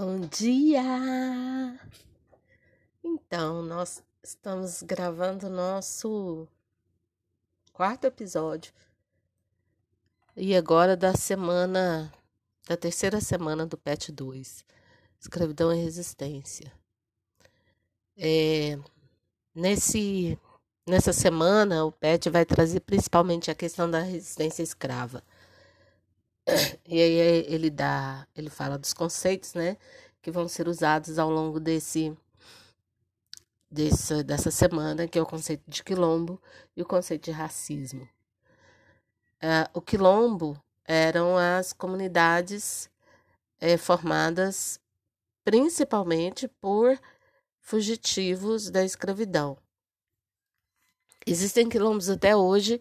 Bom dia! Então, nós estamos gravando nosso quarto episódio e agora da semana, da terceira semana do PET 2, Escravidão e Resistência. É, nesse, nessa semana, o PET vai trazer principalmente a questão da resistência escrava. E aí ele dá, ele fala dos conceitos, né, que vão ser usados ao longo desse, desse dessa semana, que é o conceito de quilombo e o conceito de racismo. Uh, o quilombo eram as comunidades é, formadas principalmente por fugitivos da escravidão. Existem quilombos até hoje,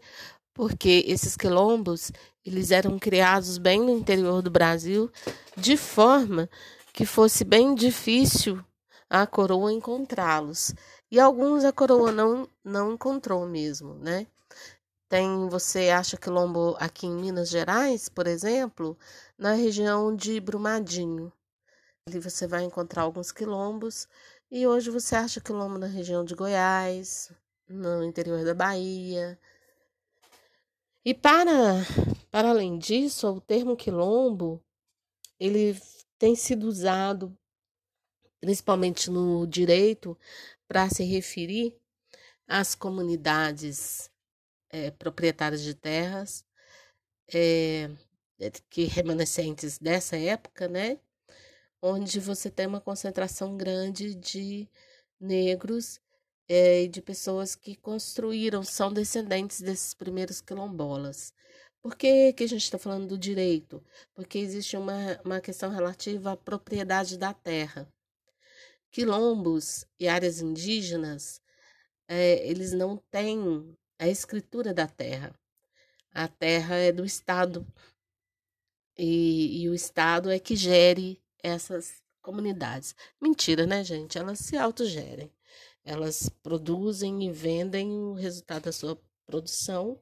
porque esses quilombos eles eram criados bem no interior do Brasil, de forma que fosse bem difícil a coroa encontrá-los. E alguns a coroa não, não encontrou mesmo, né? Tem, você acha quilombo aqui em Minas Gerais, por exemplo, na região de Brumadinho. Ali você vai encontrar alguns quilombos. E hoje você acha quilombo na região de Goiás, no interior da Bahia, e para, para além disso, o termo quilombo, ele tem sido usado principalmente no direito para se referir às comunidades é, proprietárias de terras é, que remanescentes dessa época, né? Onde você tem uma concentração grande de negros é, de pessoas que construíram, são descendentes desses primeiros quilombolas. Por que, que a gente está falando do direito? Porque existe uma, uma questão relativa à propriedade da terra. Quilombos e áreas indígenas, é, eles não têm a escritura da terra. A terra é do Estado. E, e o Estado é que gere essas comunidades. Mentira, né, gente? Elas se autogerem. Elas produzem e vendem o resultado da sua produção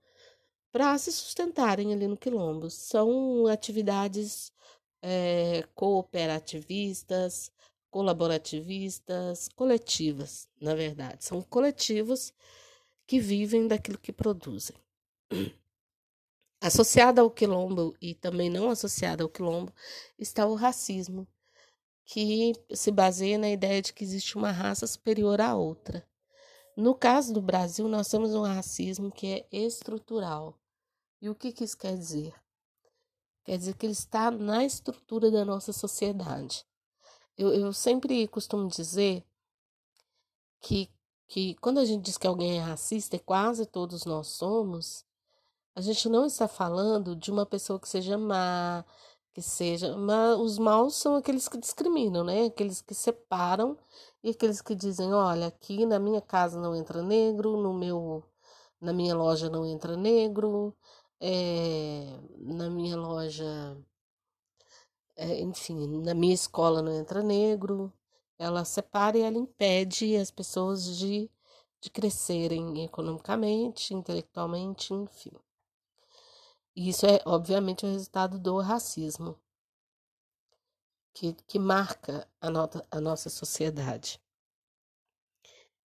para se sustentarem ali no quilombo. São atividades é, cooperativistas, colaborativistas, coletivas, na verdade. São coletivos que vivem daquilo que produzem. Associada ao quilombo e também não associada ao quilombo está o racismo, que se baseia na ideia de que existe uma raça superior à outra. No caso do Brasil, nós temos um racismo que é estrutural. E o que, que isso quer dizer? Quer dizer que ele está na estrutura da nossa sociedade. Eu, eu sempre costumo dizer que, que quando a gente diz que alguém é racista, e quase todos nós somos, a gente não está falando de uma pessoa que seja má, que seja. Mas os maus são aqueles que discriminam, né? Aqueles que separam e aqueles que dizem, olha, aqui na minha casa não entra negro, no meu, na minha loja não entra negro, é, na minha loja, é, enfim, na minha escola não entra negro. Ela separa e ela impede as pessoas de, de crescerem economicamente, intelectualmente, enfim. E isso é, obviamente, o resultado do racismo, que, que marca a, nota, a nossa sociedade.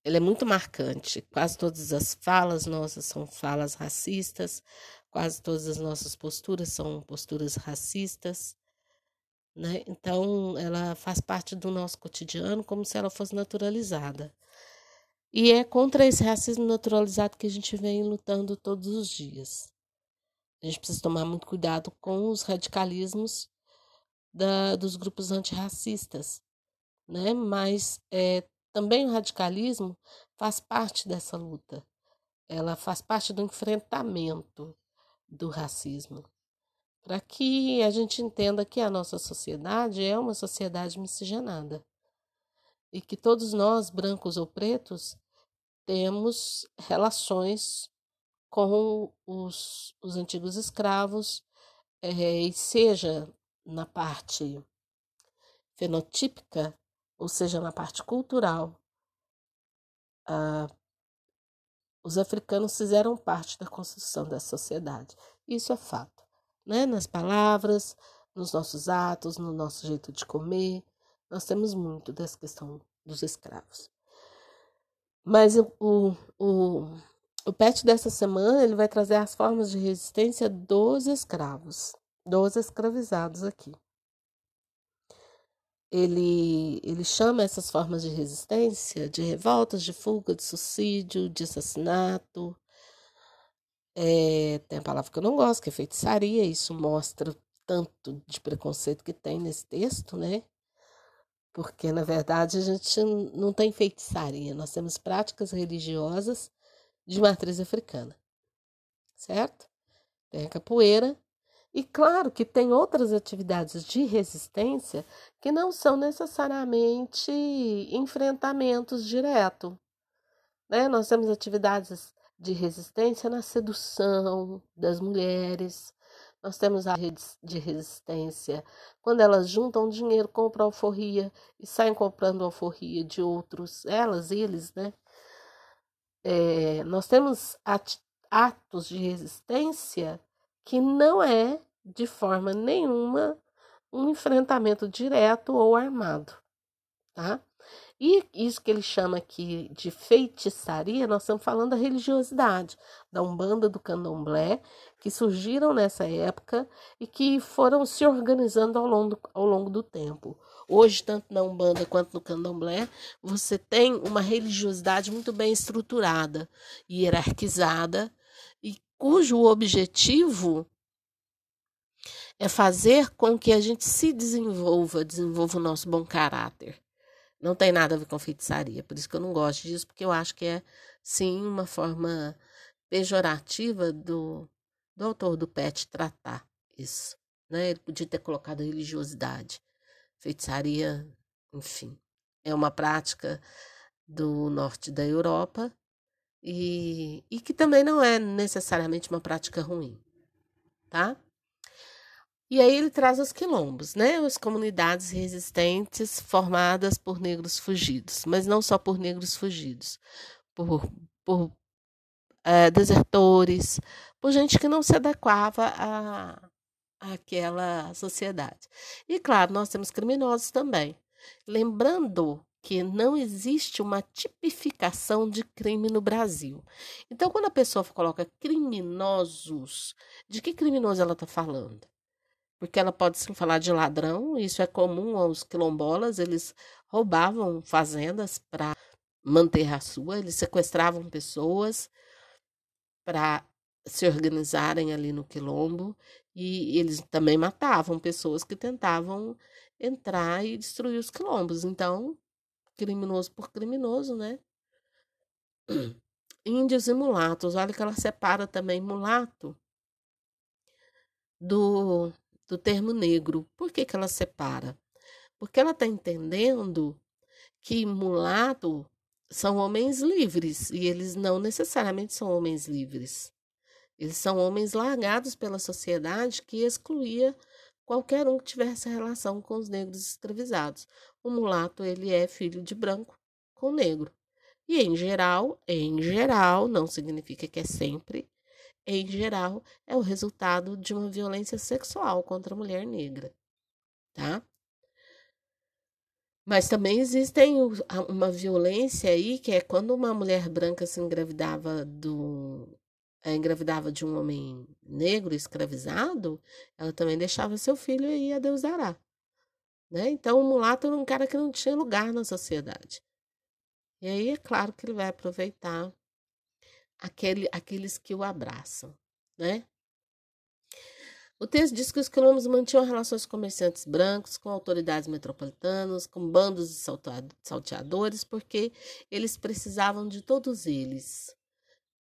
Ele é muito marcante. Quase todas as falas nossas são falas racistas, quase todas as nossas posturas são posturas racistas. Né? Então, ela faz parte do nosso cotidiano como se ela fosse naturalizada. E é contra esse racismo naturalizado que a gente vem lutando todos os dias. A gente precisa tomar muito cuidado com os radicalismos da, dos grupos antirracistas, né? Mas é, também o radicalismo faz parte dessa luta. Ela faz parte do enfrentamento do racismo, para que a gente entenda que a nossa sociedade é uma sociedade miscigenada e que todos nós, brancos ou pretos, temos relações com os, os antigos escravos, é, seja na parte fenotípica, ou seja, na parte cultural, ah, os africanos fizeram parte da construção da sociedade. Isso é fato, né? Nas palavras, nos nossos atos, no nosso jeito de comer, Nós temos muito dessa questão dos escravos. Mas o, o, o, PET dessa semana ele vai trazer as formas de resistência dos escravos, dos escravizados aqui. Ele, ele chama essas formas de resistência de revoltas, de fuga, de suicídio, de assassinato. É, tem a palavra que eu não gosto, que é feitiçaria. Isso mostra tanto de preconceito que tem nesse texto, né? Porque, na verdade, a gente não tem feitiçaria, nós temos práticas religiosas de matriz africana, certo? Tem a capoeira, e claro que tem outras atividades de resistência que não são necessariamente enfrentamentos direto. Né? Nós temos atividades de resistência na sedução das mulheres, nós temos a rede de resistência quando elas juntam dinheiro, compram alforria e saem comprando alforria de outros, elas, eles, né? É, nós temos atos de resistência que não é de forma nenhuma um enfrentamento direto ou armado, tá? E isso que ele chama aqui de feitiçaria, nós estamos falando da religiosidade, da Umbanda, do Candomblé, que surgiram nessa época e que foram se organizando ao longo, ao longo do tempo. Hoje, tanto na Umbanda quanto no Candomblé, você tem uma religiosidade muito bem estruturada, hierarquizada, e cujo objetivo é fazer com que a gente se desenvolva, desenvolva o nosso bom caráter. Não tem nada a ver com feitiçaria, por isso que eu não gosto disso, porque eu acho que é, sim, uma forma pejorativa do, do autor do PET tratar isso. Né? Ele podia ter colocado religiosidade. Feitiçaria, enfim, é uma prática do norte da Europa e, e que também não é necessariamente uma prática ruim, tá? E aí ele traz os quilombos, né? As comunidades resistentes formadas por negros fugidos, mas não só por negros fugidos, por, por é, desertores, por gente que não se adequava a, àquela sociedade. E claro, nós temos criminosos também. Lembrando que não existe uma tipificação de crime no Brasil. Então, quando a pessoa coloca criminosos, de que criminoso ela está falando? porque ela pode sim falar de ladrão, isso é comum aos quilombolas, eles roubavam fazendas para manter a sua, eles sequestravam pessoas para se organizarem ali no quilombo e eles também matavam pessoas que tentavam entrar e destruir os quilombos. Então, criminoso por criminoso, né? Índios e mulatos, olha que ela separa também mulato do do termo negro. Por que, que ela separa? Porque ela está entendendo que mulato são homens livres e eles não necessariamente são homens livres. Eles são homens largados pela sociedade que excluía qualquer um que tivesse relação com os negros escravizados. O mulato ele é filho de branco com negro. E em geral, em geral, não significa que é sempre, em geral, é o resultado de uma violência sexual contra a mulher negra, tá? Mas também existem uma violência aí que é quando uma mulher branca se engravidava do engravidava de um homem negro escravizado, ela também deixava seu filho aí a Deus dará. Né? Então, o mulato era um cara que não tinha lugar na sociedade. E aí é claro que ele vai aproveitar aquele, aqueles que o abraçam, né? O texto diz que os quilombos mantinham relações com comerciantes brancos, com autoridades metropolitanas, com bandos de salteadores, porque eles precisavam de todos eles.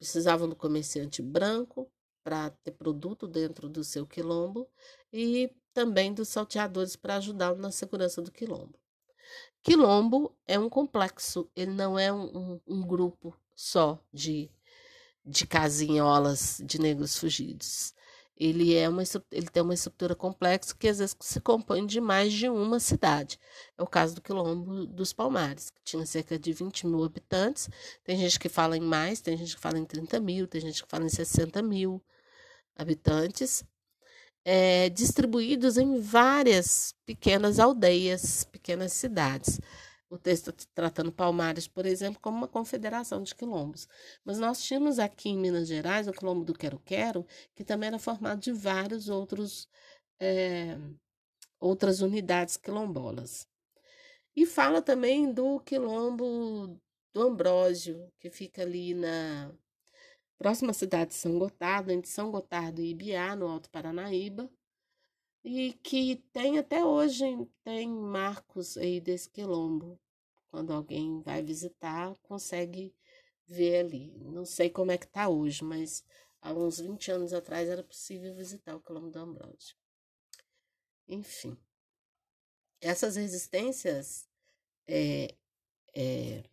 Precisavam do comerciante branco para ter produto dentro do seu quilombo e também dos salteadores para ajudá-lo na segurança do quilombo. Quilombo é um complexo, ele não é um, um, um grupo só de de casinholas de negros fugidos. Ele, é uma, ele tem uma estrutura complexa que às vezes se compõe de mais de uma cidade. É o caso do Quilombo dos Palmares, que tinha cerca de 20 mil habitantes. Tem gente que fala em mais, tem gente que fala em 30 mil, tem gente que fala em 60 mil habitantes. é, distribuídos em várias pequenas aldeias, pequenas cidades. O texto tratando Palmares, por exemplo, como uma confederação de quilombos. Mas nós tínhamos aqui em Minas Gerais, o quilombo do Quero-Quero, que também era formado de vários outros é, outras unidades quilombolas. E fala também do quilombo do Ambrósio, que fica ali na próxima cidade de São Gotardo, entre São Gotardo e Ibiá, no Alto Paranaíba, e que tem até hoje tem marcos aí desse quilombo. Quando alguém vai visitar, consegue ver ali. Não sei como é que está hoje, mas há uns 20 anos atrás era possível visitar o quilombo do Ambrósio. Enfim, essas resistências é, é,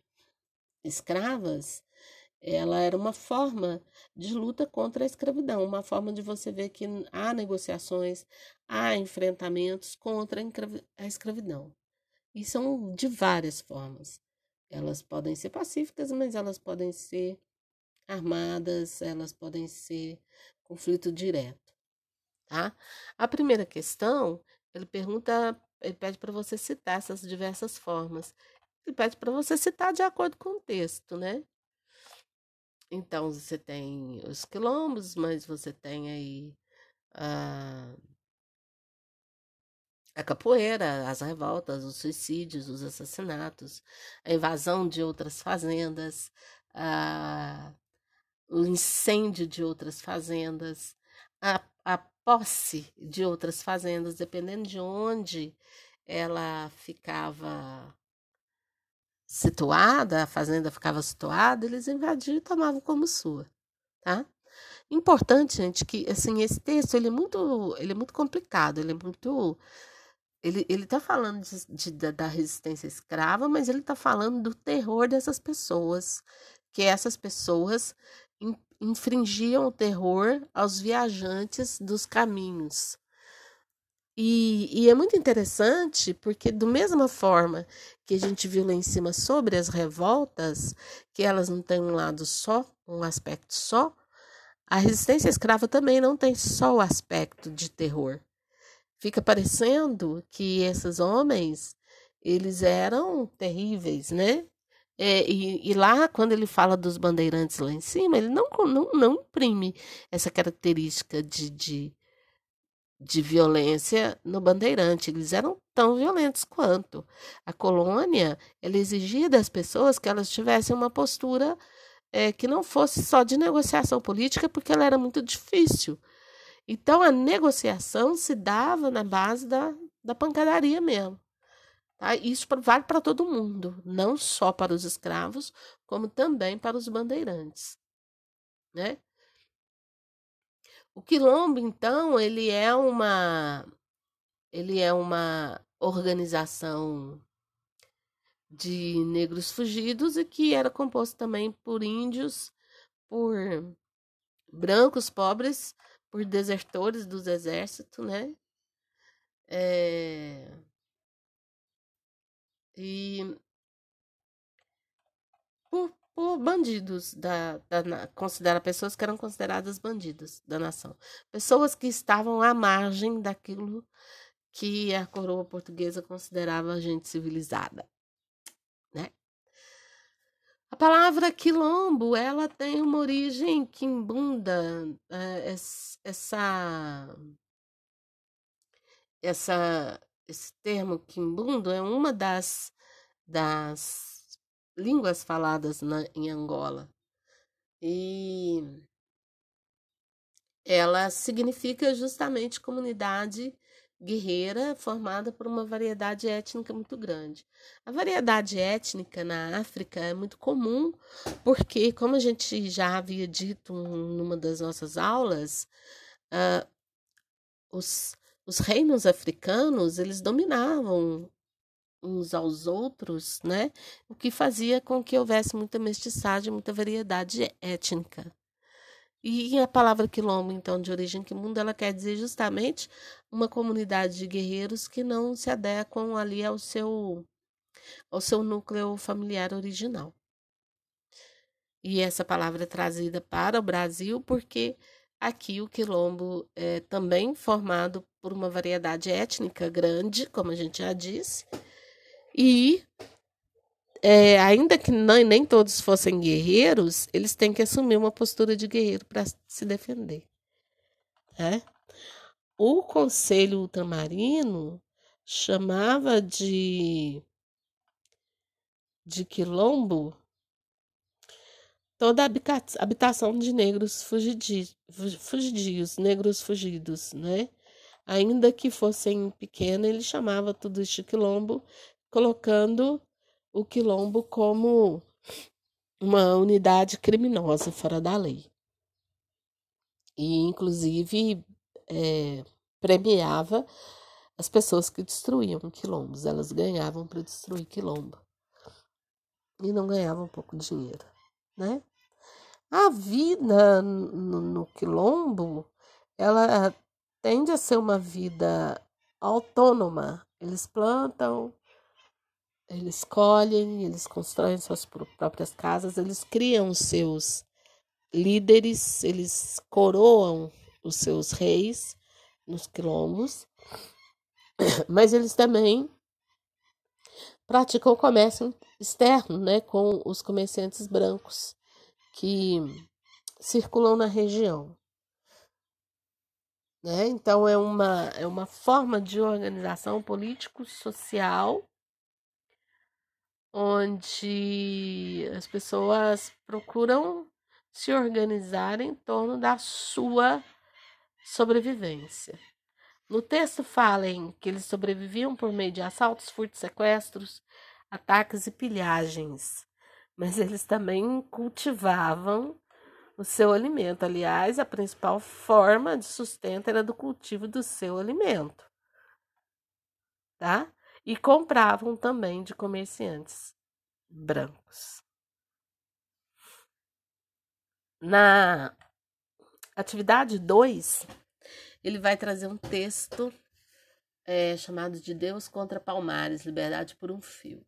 escravas, ela era uma forma de luta contra a escravidão, uma forma de você ver que há negociações, há enfrentamentos contra a escravidão. E são de várias formas. Elas podem ser pacíficas, mas elas podem ser armadas, elas podem ser conflito direto, tá? A primeira questão, ele pergunta, ele pede para você citar essas diversas formas. Ele pede para você citar de acordo com o texto, né? Então, você tem os quilombos, mas você tem aí a, a capoeira, as revoltas, os suicídios, os assassinatos, a invasão de outras fazendas, a, o incêndio de outras fazendas, a, a posse de outras fazendas, dependendo de onde ela ficava situada, a fazenda ficava situada, eles invadiam e tomavam como sua, tá? Importante, gente, que assim esse texto ele é muito, ele é muito complicado, ele é muito ele, ele tá falando de, de, da resistência escrava, mas ele tá falando do terror dessas pessoas, que essas pessoas infringiam o terror aos viajantes dos caminhos, e, e, é muito interessante porque, do mesma forma que a gente viu lá em cima sobre as revoltas, que elas não têm um lado só, um aspecto só, a resistência escrava também não tem só o aspecto de terror. Fica parecendo que esses homens, eles eram terríveis, né? É, e, e, lá, quando ele fala dos bandeirantes lá em cima, ele não, não, não imprime essa característica de, de de violência no Bandeirante. Eles eram tão violentos quanto. A colônia ela exigia das pessoas que elas tivessem uma postura é, que não fosse só de negociação política, porque ela era muito difícil. Então, a negociação se dava na base da, da pancadaria mesmo. Tá? Isso vale para todo mundo, não só para os escravos, como também para os bandeirantes. Né? O quilombo, então, ele é uma ele é uma organização de negros fugidos e que era composto também por índios, por brancos pobres, por desertores dos exércitos, né? É... E por bandidos da, da considera pessoas que eram consideradas bandidos da nação, pessoas que estavam à margem daquilo que a coroa portuguesa considerava gente civilizada, né? A palavra quilombo, ela tem uma origem quimbunda, é, essa essa esse termo quimbundo é uma das das línguas faladas na, em Angola. E ela significa justamente comunidade guerreira formada por uma variedade étnica muito grande. A variedade étnica na África é muito comum, porque, como a gente já havia dito numa das nossas aulas, uh, os, os reinos africanos eles dominavam uns aos outros, né? O que fazia com que houvesse muita mestiçagem, muita variedade étnica. E a palavra quilombo, então, de origem quimundo, ela quer dizer justamente uma comunidade de guerreiros que não se adequam ali ao seu, ao seu núcleo familiar original. E essa palavra é trazida para o Brasil porque Aqui o quilombo é também formado por uma variedade étnica grande, como a gente já disse, e é, ainda que não, nem todos fossem guerreiros, eles têm que assumir uma postura de guerreiro para se defender. Né? O Conselho Ultramarino chamava de, de quilombo toda a habitação de negros fugidios, negros fugidos, né? Ainda que fossem pequenos, ele chamava tudo isso de quilombo, colocando o quilombo como uma unidade criminosa fora da lei. E, inclusive, é, premiava as pessoas que destruíam quilombos. Elas ganhavam para destruir quilombo. E não ganhavam pouco dinheiro, né? A vida no, no quilombo, ela tende a ser uma vida autônoma. Eles plantam, eles colhem, eles constroem suas próprias casas, eles criam seus líderes, eles coroam os seus reis nos quilombos, mas eles também praticam o comércio externo, né, com os comerciantes brancos que circulam na região. Né? Então é uma, é uma forma de organização político-social onde as pessoas procuram se organizar em torno da sua sobrevivência. No texto fala em que eles sobreviviam por meio de assaltos, furtos, sequestros, ataques e pilhagens, mas eles também cultivavam o seu alimento. Aliás, a principal forma de sustento era do cultivo do seu alimento. Tá? E compravam também de comerciantes brancos. Na atividade 2, ele vai trazer um texto é, chamado de Deus contra Palmares, Liberdade por um Fio.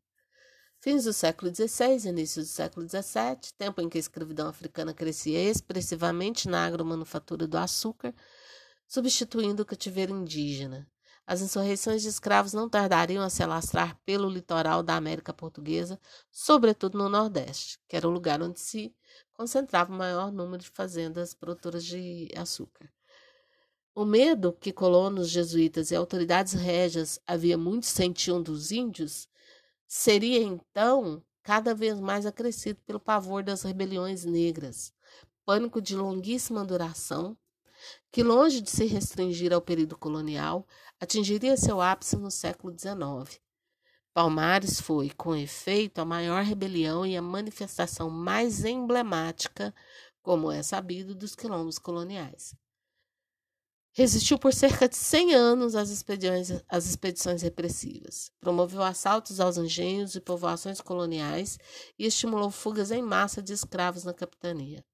Fins do século XVI, início do século XVII, tempo em que a escravidão africana crescia expressivamente na agromanufatura do açúcar, substituindo o cativeiro indígena. As insurreições de escravos não tardariam a se alastrar pelo litoral da América Portuguesa, sobretudo no Nordeste, que era o lugar onde se concentrava o maior número de fazendas produtoras de açúcar. O medo que colonos jesuítas e autoridades régias havia muito sentiam dos índios seria então cada vez mais acrescido pelo pavor das rebeliões negras, pânico de longuíssima duração, que longe de se restringir ao período colonial, atingiria seu ápice no século XIX. Palmares foi, com efeito, a maior rebelião e a manifestação mais emblemática, como é sabido, dos quilombos coloniais. Resistiu por cerca de 100 anos às expedições, às expedições repressivas. Promoveu assaltos aos engenhos e povoações coloniais e estimulou fugas em massa de escravos na capitania.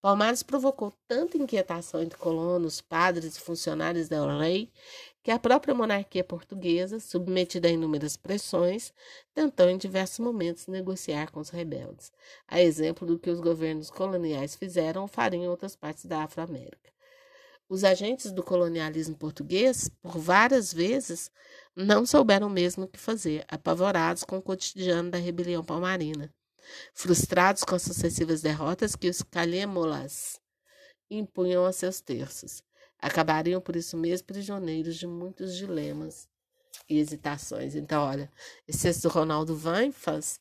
Palmares provocou tanta inquietação entre colonos, padres e funcionários da lei que a própria monarquia portuguesa, submetida a inúmeras pressões, tentou em diversos momentos negociar com os rebeldes, a exemplo do que os governos coloniais fizeram ou fariam em outras partes da Afro-América. Os agentes do colonialismo português, por várias vezes, não souberam mesmo o que fazer, apavorados com o cotidiano da rebelião palmarina, frustrados com as sucessivas derrotas que os calêmolas impunham a seus terços. Acabariam, por isso mesmo, prisioneiros de muitos dilemas e hesitações. Então, olha, esse texto do Ronaldo Vanfas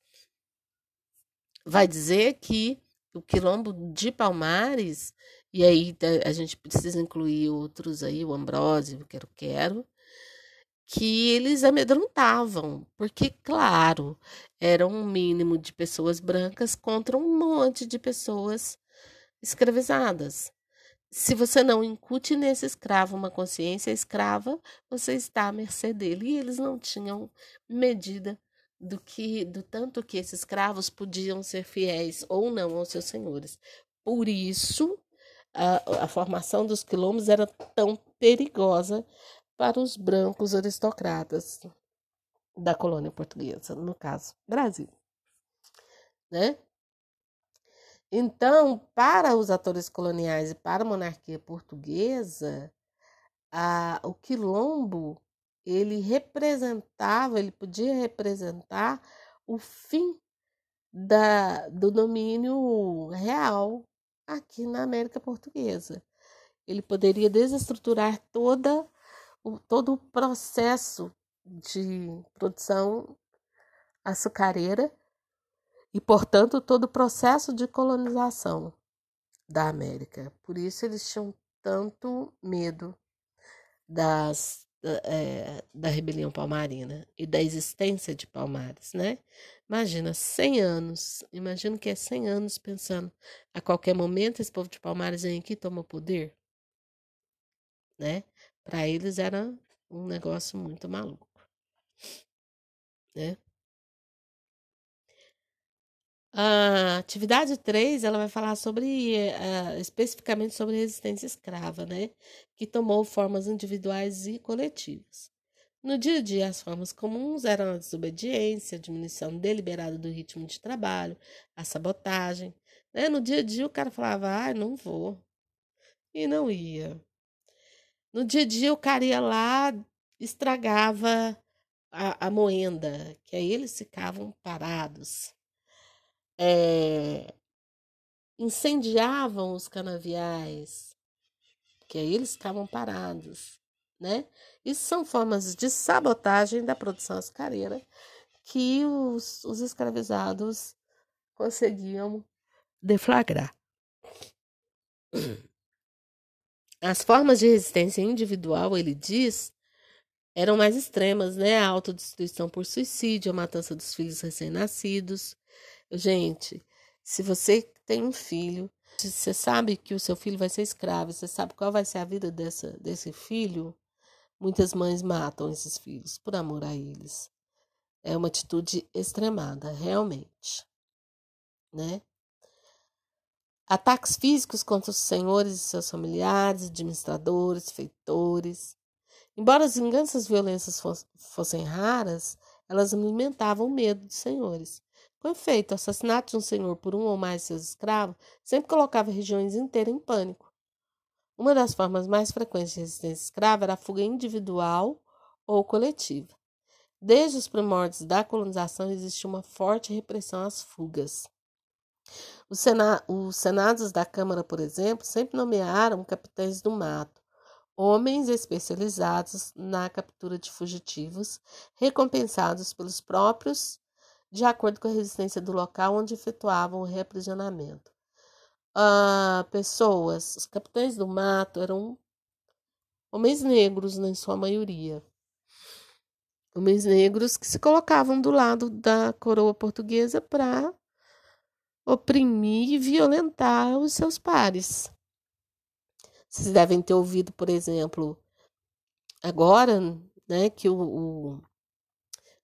vai dizer que o quilombo de Palmares, e aí a gente precisa incluir outros aí, o Ambrósio, o Quero Quero, que eles amedrontavam, porque, claro, era um mínimo de pessoas brancas contra um monte de pessoas escravizadas. Se você não incute nesse escravo uma consciência escrava, você está à mercê dele. E eles não tinham medida do que do tanto que esses escravos podiam ser fiéis ou não aos seus senhores. Por isso, a, a formação dos quilombos era tão perigosa para os brancos aristocratas da colônia portuguesa, no caso, Brasil. Né? Então, para os atores coloniais e para a monarquia portuguesa, a, o quilombo ele representava, ele podia representar o fim da, do domínio real aqui na América Portuguesa. Ele poderia desestruturar toda, o, todo o processo de produção açucareira e, portanto, todo o processo de colonização da América. Por isso eles tinham tanto medo das, é, da rebelião palmarina e da existência de Palmares, né? Imagina, 100 anos, imagina que é 100 anos pensando, a qualquer momento esse povo de Palmares vem aqui e toma o poder, né? Para eles era um negócio muito maluco, né? A atividade 3, ela vai falar sobre, uh, especificamente sobre resistência escrava, né? Que tomou formas individuais e coletivas. No dia a dia, as formas comuns eram a desobediência, a diminuição deliberada do ritmo de trabalho, a sabotagem. Né? No dia a dia, o cara falava, ah, não vou. E não ia. No dia a dia, o cara ia lá, estragava a, a moenda, que aí eles ficavam parados é, incendiavam os canaviais, que aí eles ficavam parados, né? Isso são formas de sabotagem da produção açucareira que os, os escravizados conseguiam deflagrar. As formas de resistência individual, ele diz, eram mais extremas, né? A autodestruição por suicídio, a matança dos filhos recém-nascidos, Gente, se você tem um filho, você sabe que o seu filho vai ser escravo, você sabe qual vai ser a vida dessa, desse filho, muitas mães matam esses filhos por amor a eles. É uma atitude extremada, realmente. Né? Ataques físicos contra os senhores e seus familiares, administradores, feitores. Embora as vinganças violências fossem raras, elas alimentavam o medo dos senhores. Com efeito, o assassinato de um senhor por um ou mais de seus escravos sempre colocava regiões inteiras em pânico. Uma das formas mais frequentes de resistência escrava era a fuga individual ou coletiva. Desde os primórdios da colonização existia uma forte repressão às fugas. Os, sena os senados da Câmara, por exemplo, sempre nomearam capitães do mato, homens especializados na captura de fugitivos, recompensados pelos próprios de acordo com a resistência do local onde efetuavam o reaprisionamento. Ah, pessoas, os capitães do mato eram homens negros, na sua maioria. Homens negros que se colocavam do lado da coroa portuguesa para oprimir e violentar os seus pares. Vocês devem ter ouvido, por exemplo, agora, né, que o, o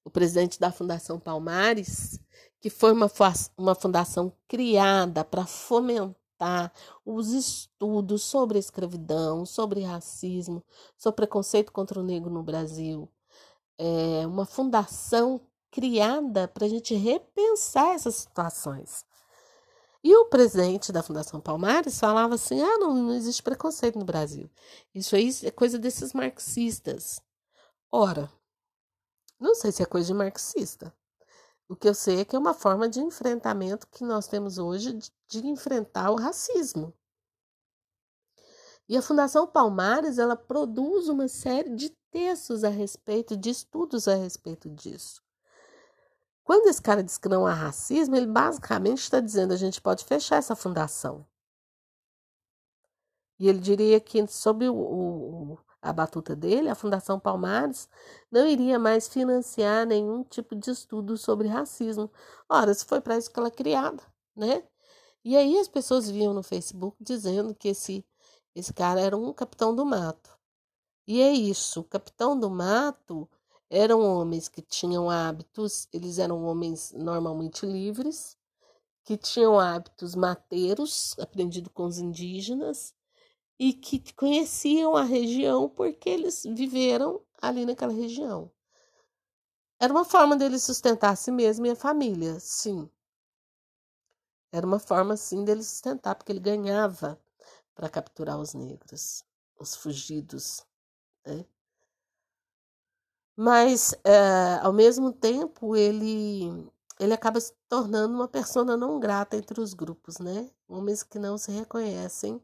o presidente da Fundação Palmares, que foi uma, uma fundação criada para fomentar os estudos sobre escravidão, sobre racismo, sobre preconceito contra o negro no Brasil. É uma fundação criada para a gente repensar essas situações. E o presidente da Fundação Palmares falava assim: ah, não, não existe preconceito no Brasil. Isso aí é coisa desses marxistas. Ora, não sei se é coisa de marxista. O que eu sei é que é uma forma de enfrentamento que nós temos hoje de, de enfrentar o racismo. E a Fundação Palmares, ela produz uma série de textos a respeito, de estudos a respeito disso. Quando esse cara diz que não há racismo, ele basicamente está dizendo a gente pode fechar essa fundação. E ele diria que sob o, o, a batuta dele, a Fundação Palmares não iria mais financiar nenhum tipo de estudo sobre racismo. Ora, se foi para isso que ela é criada, né? E aí as pessoas viam no Facebook dizendo que esse, esse cara era um capitão do mato. E é isso, o capitão do mato eram homens que tinham hábitos, eles eram homens normalmente livres, que tinham hábitos mateiros, aprendido com os indígenas, e que conheciam a região porque eles viveram ali naquela região. Era uma forma dele sustentar a si mesmo e a família, sim. Era uma forma assim dele sustentar, porque ele ganhava para capturar os negros, os fugidos. Né? Mas, é, ao mesmo tempo, ele, ele acaba se tornando uma persona não grata entre os grupos, né? Homens que não se reconhecem,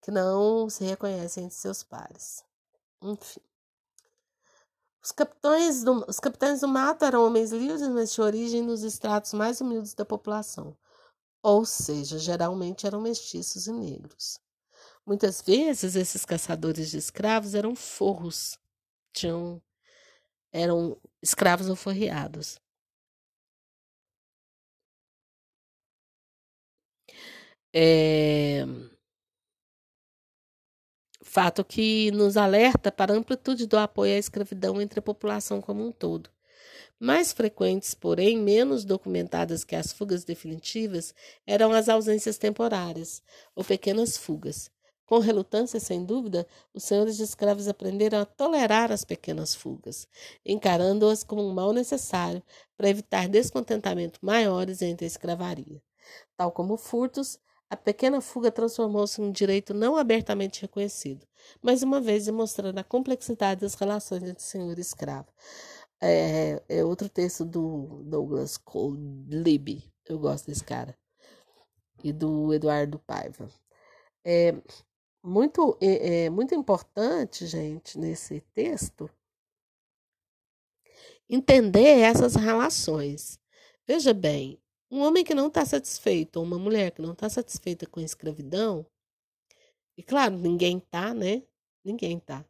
que não se reconhecem entre seus pares. Enfim. Os capitães, do, os capitães do mato eram homens livres, mas de origem nos estratos mais humildes da população, ou seja, geralmente eram mestiços e negros. Muitas vezes esses caçadores de escravos eram forros, tinham, eram escravos alforriados. É... Fato que nos alerta para a amplitude do apoio à escravidão entre a população como um todo. Mais frequentes, porém, menos documentadas que as fugas definitivas, eram as ausências temporárias, ou pequenas fugas. Com relutância, sem dúvida, os senhores de escravos aprenderam a tolerar as pequenas fugas, encarando-as como um mal necessário para evitar descontentamento maiores entre a escravaria. Tal como furtos, a pequena fuga transformou-se em um direito não abertamente reconhecido, mais uma vez demonstrando a complexidade das relações entre senhor e escravo. É, é outro texto do Douglas Colib. Eu gosto desse cara. E do Eduardo Paiva. É muito, é, é muito importante, gente, nesse texto, entender essas relações. Veja bem, um homem que não está satisfeito, ou uma mulher que não está satisfeita com a escravidão, e claro, ninguém está, né? Ninguém está.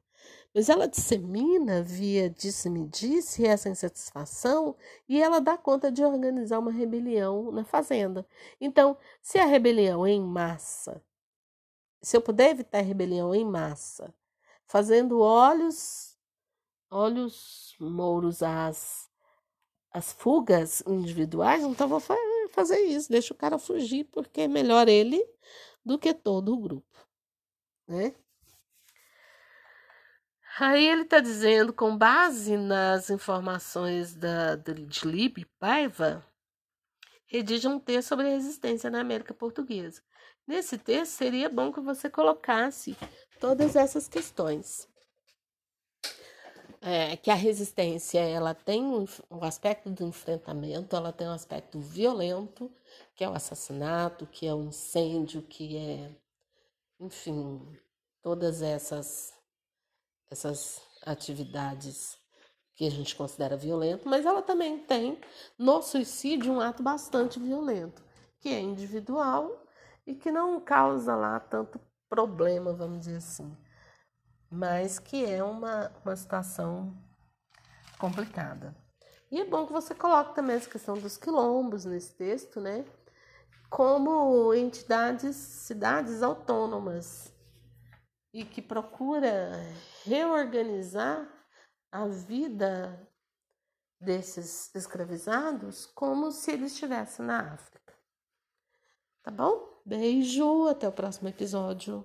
Mas ela dissemina via disse-me-disse essa insatisfação e ela dá conta de organizar uma rebelião na fazenda. Então, se a rebelião é em massa, se eu puder evitar rebelião em massa, fazendo olhos, olhos mouros às, às fugas individuais, então vou fazer isso, deixa o cara fugir, porque é melhor ele do que todo o grupo, né? Aí ele está dizendo, com base nas informações da, de Libe Paiva, redige um texto sobre a resistência na América Portuguesa. Nesse texto, seria bom que você colocasse todas essas questões. É, que a resistência ela tem um, um aspecto do enfrentamento, ela tem um aspecto violento, que é o assassinato, que é o incêndio, que é, enfim, todas essas essas atividades que a gente considera violento, mas ela também tem no suicídio um ato bastante violento, que é individual e que não causa lá tanto problema, vamos dizer assim, mas que é uma, uma situação complicada. E é bom que você coloque também essa questão dos quilombos nesse texto, né? Como entidades, cidades autônomas e que procura reorganizar a vida desses escravizados como se eles estivessem na África. Tá bom? Beijo, até o próximo episódio.